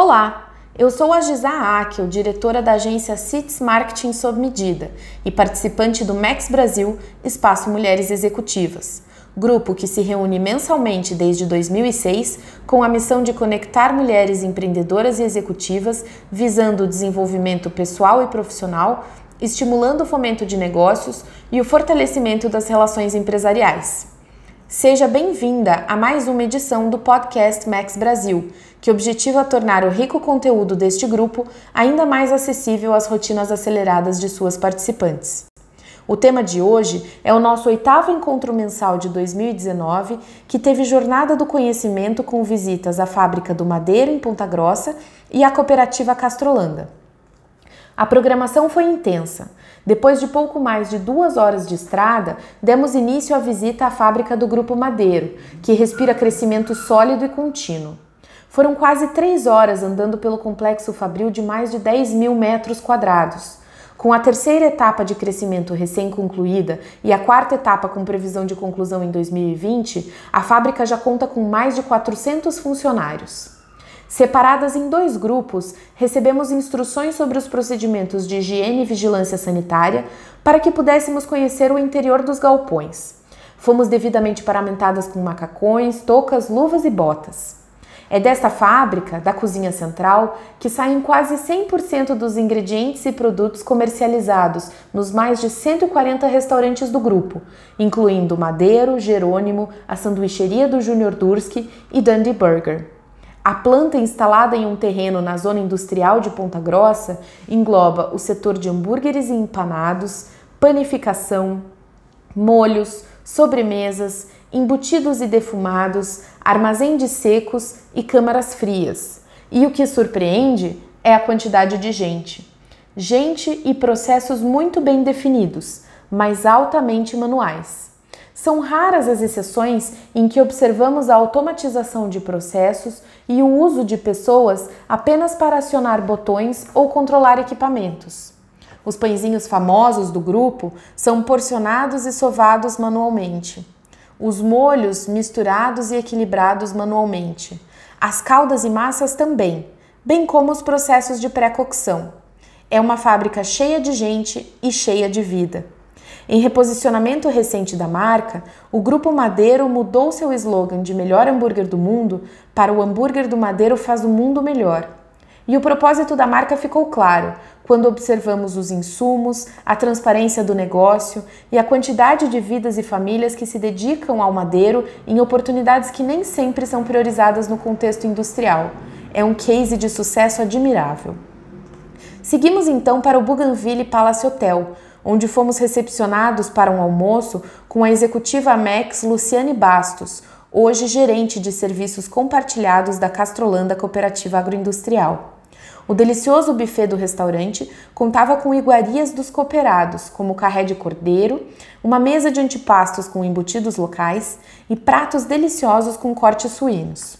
Olá, eu sou a Gisa Akel, diretora da agência CITES Marketing Sob Medida e participante do Max Brasil Espaço Mulheres Executivas, grupo que se reúne mensalmente desde 2006 com a missão de conectar mulheres empreendedoras e executivas visando o desenvolvimento pessoal e profissional, estimulando o fomento de negócios e o fortalecimento das relações empresariais. Seja bem-vinda a mais uma edição do podcast Max Brasil, que objetiva tornar o rico conteúdo deste grupo ainda mais acessível às rotinas aceleradas de suas participantes. O tema de hoje é o nosso oitavo encontro mensal de 2019, que teve Jornada do Conhecimento com visitas à Fábrica do Madeira, em Ponta Grossa, e à Cooperativa Castrolanda. A programação foi intensa. Depois de pouco mais de duas horas de estrada, demos início à visita à fábrica do Grupo Madeiro, que respira crescimento sólido e contínuo. Foram quase três horas andando pelo complexo fabril de mais de 10 mil metros quadrados. Com a terceira etapa de crescimento recém-concluída e a quarta etapa com previsão de conclusão em 2020, a fábrica já conta com mais de 400 funcionários. Separadas em dois grupos, recebemos instruções sobre os procedimentos de higiene e vigilância sanitária para que pudéssemos conhecer o interior dos galpões. Fomos devidamente paramentadas com macacões, toucas, luvas e botas. É desta fábrica, da cozinha central, que saem quase 100% dos ingredientes e produtos comercializados nos mais de 140 restaurantes do grupo, incluindo Madeiro, Jerônimo, a sanduicheria do Júnior Durski e Dundee Burger. A planta instalada em um terreno na zona industrial de Ponta Grossa engloba o setor de hambúrgueres e empanados, panificação, molhos, sobremesas, embutidos e defumados, armazém de secos e câmaras frias. E o que surpreende é a quantidade de gente. Gente e processos muito bem definidos, mas altamente manuais. São raras as exceções em que observamos a automatização de processos e o uso de pessoas apenas para acionar botões ou controlar equipamentos. Os pãezinhos famosos do grupo são porcionados e sovados manualmente. Os molhos misturados e equilibrados manualmente. As caldas e massas também, bem como os processos de pré-cocção. É uma fábrica cheia de gente e cheia de vida. Em reposicionamento recente da marca, o Grupo Madeiro mudou seu slogan de melhor hambúrguer do mundo para o hambúrguer do Madeiro faz o mundo melhor. E o propósito da marca ficou claro quando observamos os insumos, a transparência do negócio e a quantidade de vidas e famílias que se dedicam ao madeiro em oportunidades que nem sempre são priorizadas no contexto industrial. É um case de sucesso admirável. Seguimos então para o Bougainville Palace Hotel, onde fomos recepcionados para um almoço com a executiva Max Luciane Bastos, hoje gerente de serviços compartilhados da Castrolanda Cooperativa Agroindustrial. O delicioso buffet do restaurante contava com iguarias dos cooperados, como carré de cordeiro, uma mesa de antipastos com embutidos locais e pratos deliciosos com cortes suínos.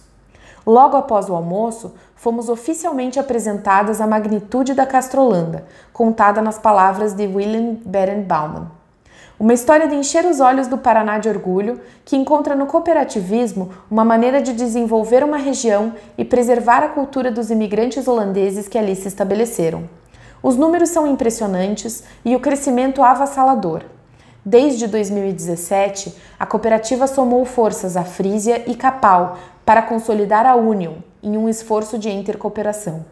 Logo após o almoço, fomos oficialmente apresentadas a magnitude da Castrolanda, contada nas palavras de William Berenbauman. Uma história de encher os olhos do Paraná de orgulho, que encontra no cooperativismo uma maneira de desenvolver uma região e preservar a cultura dos imigrantes holandeses que ali se estabeleceram. Os números são impressionantes e o crescimento avassalador. Desde 2017, a cooperativa somou forças à Frisia e Capal para consolidar a Union em um esforço de intercooperação.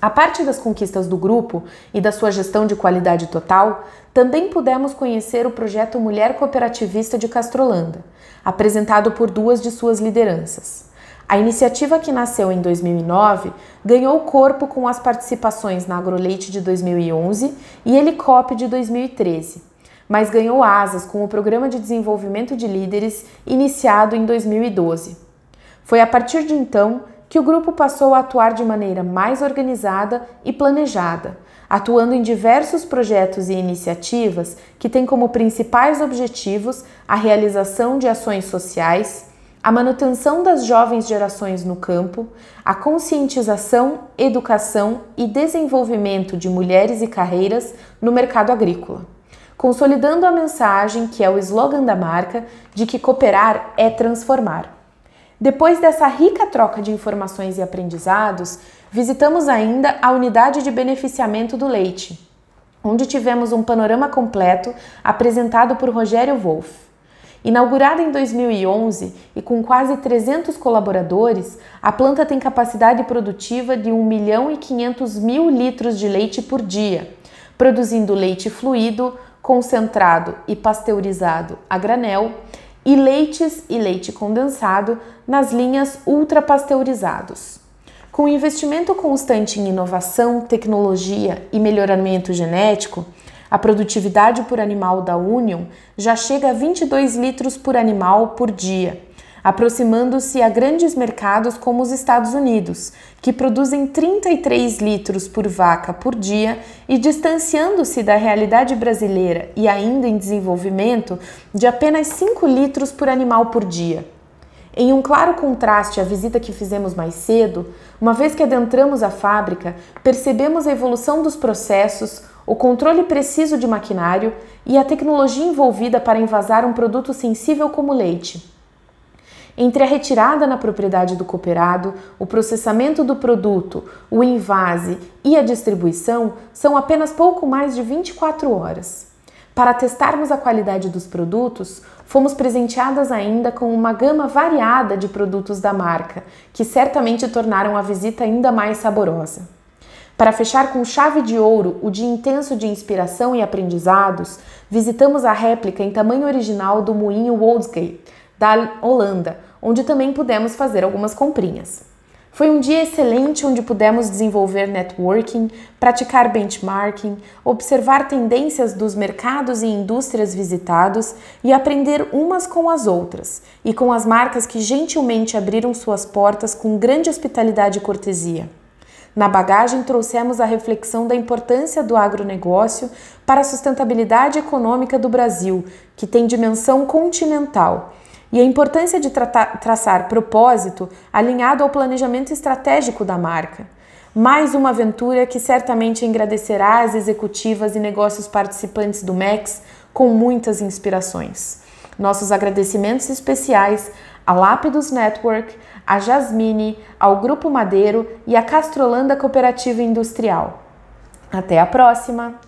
A parte das conquistas do grupo e da sua gestão de qualidade total, também pudemos conhecer o projeto Mulher Cooperativista de Castrolanda, apresentado por duas de suas lideranças. A iniciativa que nasceu em 2009 ganhou corpo com as participações na Agroleite de 2011 e Helicop de 2013 mas ganhou asas com o Programa de Desenvolvimento de Líderes iniciado em 2012. Foi a partir de então que o grupo passou a atuar de maneira mais organizada e planejada, atuando em diversos projetos e iniciativas que têm como principais objetivos a realização de ações sociais, a manutenção das jovens gerações no campo, a conscientização, educação e desenvolvimento de mulheres e carreiras no mercado agrícola consolidando a mensagem que é o slogan da marca de que cooperar é transformar. Depois dessa rica troca de informações e aprendizados, visitamos ainda a unidade de beneficiamento do leite, onde tivemos um panorama completo apresentado por Rogério Wolff. Inaugurada em 2011 e com quase 300 colaboradores, a planta tem capacidade produtiva de 1 milhão e 500 mil litros de leite por dia, produzindo leite fluido, concentrado e pasteurizado a granel e leites e leite condensado nas linhas ultrapasteurizados. Com investimento constante em inovação, tecnologia e melhoramento genético, a produtividade por animal da Union já chega a 22 litros por animal por dia, aproximando-se a grandes mercados como os Estados Unidos, que produzem 33 litros por vaca por dia, e distanciando-se da realidade brasileira e ainda em desenvolvimento de apenas 5 litros por animal por dia. Em um claro contraste à visita que fizemos mais cedo, uma vez que adentramos a fábrica, percebemos a evolução dos processos, o controle preciso de maquinário e a tecnologia envolvida para envasar um produto sensível como leite. Entre a retirada na propriedade do cooperado, o processamento do produto, o invase e a distribuição, são apenas pouco mais de 24 horas. Para testarmos a qualidade dos produtos, fomos presenteadas ainda com uma gama variada de produtos da marca, que certamente tornaram a visita ainda mais saborosa. Para fechar com chave de ouro o dia intenso de inspiração e aprendizados, visitamos a réplica em tamanho original do moinho Woldsgate, da Holanda, onde também pudemos fazer algumas comprinhas. Foi um dia excelente onde pudemos desenvolver networking, praticar benchmarking, observar tendências dos mercados e indústrias visitados e aprender umas com as outras, e com as marcas que gentilmente abriram suas portas com grande hospitalidade e cortesia. Na bagagem, trouxemos a reflexão da importância do agronegócio para a sustentabilidade econômica do Brasil, que tem dimensão continental e a importância de traçar propósito alinhado ao planejamento estratégico da marca. Mais uma aventura que certamente agradecerá as executivas e negócios participantes do MEX com muitas inspirações. Nossos agradecimentos especiais à Lápidos Network, à Jasmine, ao Grupo Madeiro e à Castrolanda Cooperativa Industrial. Até a próxima!